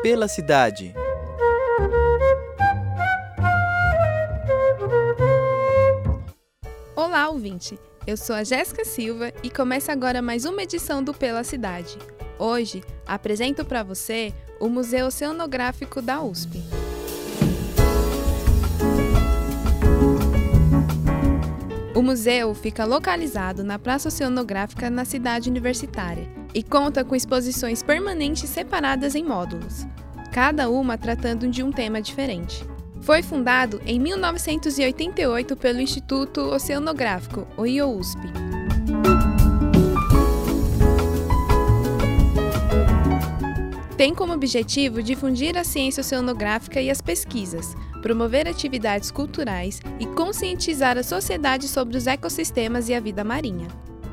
Pela cidade. Olá, ouvinte! Eu sou a Jéssica Silva e começa agora mais uma edição do Pela Cidade. Hoje, apresento para você o Museu Oceanográfico da USP. O museu fica localizado na Praça Oceanográfica na cidade universitária e conta com exposições permanentes separadas em módulos, cada uma tratando de um tema diferente. Foi fundado em 1988 pelo Instituto Oceanográfico, o IOUSP. Tem como objetivo difundir a ciência oceanográfica e as pesquisas, promover atividades culturais e conscientizar a sociedade sobre os ecossistemas e a vida marinha.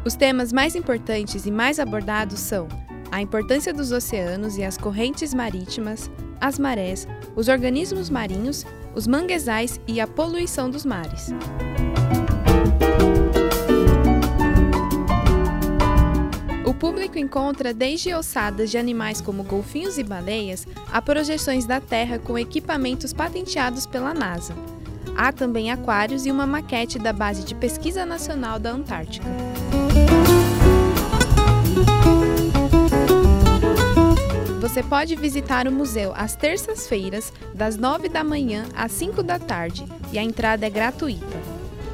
Os temas mais importantes e mais abordados são a importância dos oceanos e as correntes marítimas, as marés, os organismos marinhos, os manguezais e a poluição dos mares. O público encontra desde ossadas de animais como golfinhos e baleias a projeções da Terra com equipamentos patenteados pela NASA. Há também aquários e uma maquete da Base de Pesquisa Nacional da Antártica. Você pode visitar o museu às terças-feiras, das 9 da manhã às 5 da tarde, e a entrada é gratuita.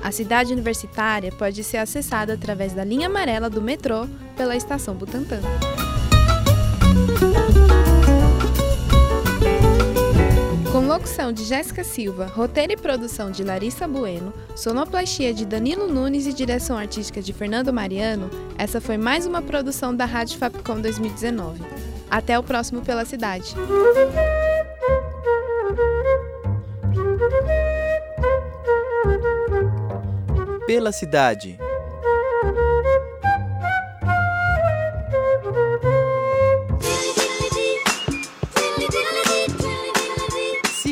A cidade universitária pode ser acessada através da linha amarela do metrô pela estação Butantã. Locução de Jéssica Silva, roteiro e produção de Larissa Bueno, sonoplastia de Danilo Nunes e direção artística de Fernando Mariano, essa foi mais uma produção da Rádio Fapcom 2019. Até o próximo Pela Cidade. Pela cidade.